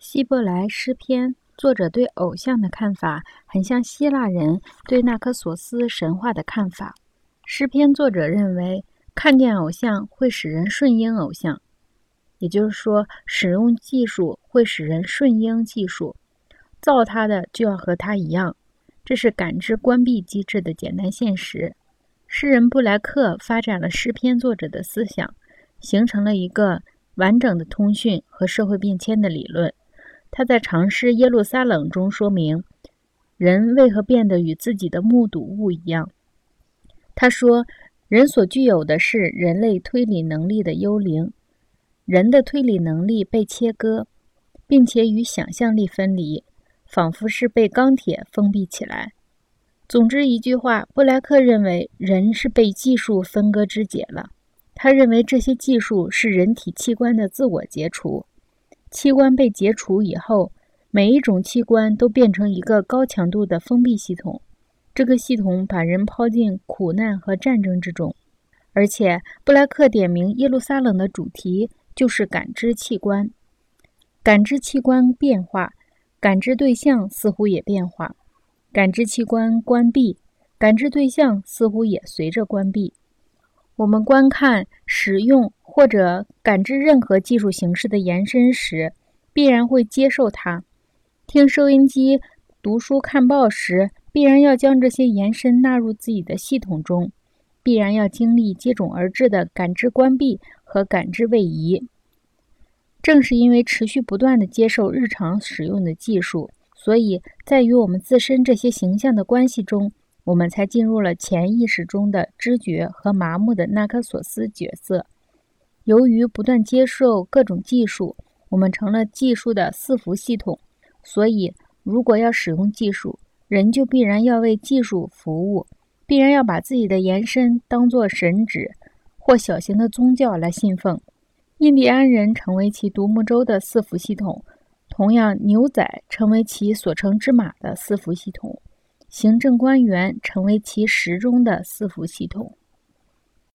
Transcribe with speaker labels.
Speaker 1: 希伯来诗篇作者对偶像的看法，很像希腊人对那克索斯神话的看法。诗篇作者认为，看见偶像会使人顺应偶像，也就是说，使用技术会使人顺应技术，造他的就要和他一样。这是感知关闭机制的简单现实。诗人布莱克发展了诗篇作者的思想，形成了一个完整的通讯和社会变迁的理论。他在长诗《耶路撒冷》中说明，人为何变得与自己的目睹物一样。他说，人所具有的是人类推理能力的幽灵，人的推理能力被切割，并且与想象力分离，仿佛是被钢铁封闭起来。总之一句话，布莱克认为人是被技术分割肢解了。他认为这些技术是人体器官的自我解除。器官被解除以后，每一种器官都变成一个高强度的封闭系统。这个系统把人抛进苦难和战争之中。而且，布莱克点名耶路撒冷的主题就是感知器官。感知器官变化，感知对象似乎也变化。感知器官关闭，感知对象似乎也随着关闭。我们观看、使用。或者感知任何技术形式的延伸时，必然会接受它；听收音机、读书、看报时，必然要将这些延伸纳入自己的系统中，必然要经历接踵而至的感知关闭和感知位移。正是因为持续不断的接受日常使用的技术，所以在与我们自身这些形象的关系中，我们才进入了潜意识中的知觉和麻木的纳克索斯角色。由于不断接受各种技术，我们成了技术的伺服系统。所以，如果要使用技术，人就必然要为技术服务，必然要把自己的延伸当作神旨或小型的宗教来信奉。印第安人成为其独木舟的伺服系统，同样，牛仔成为其所乘之马的伺服系统，行政官员成为其时钟的伺服系统。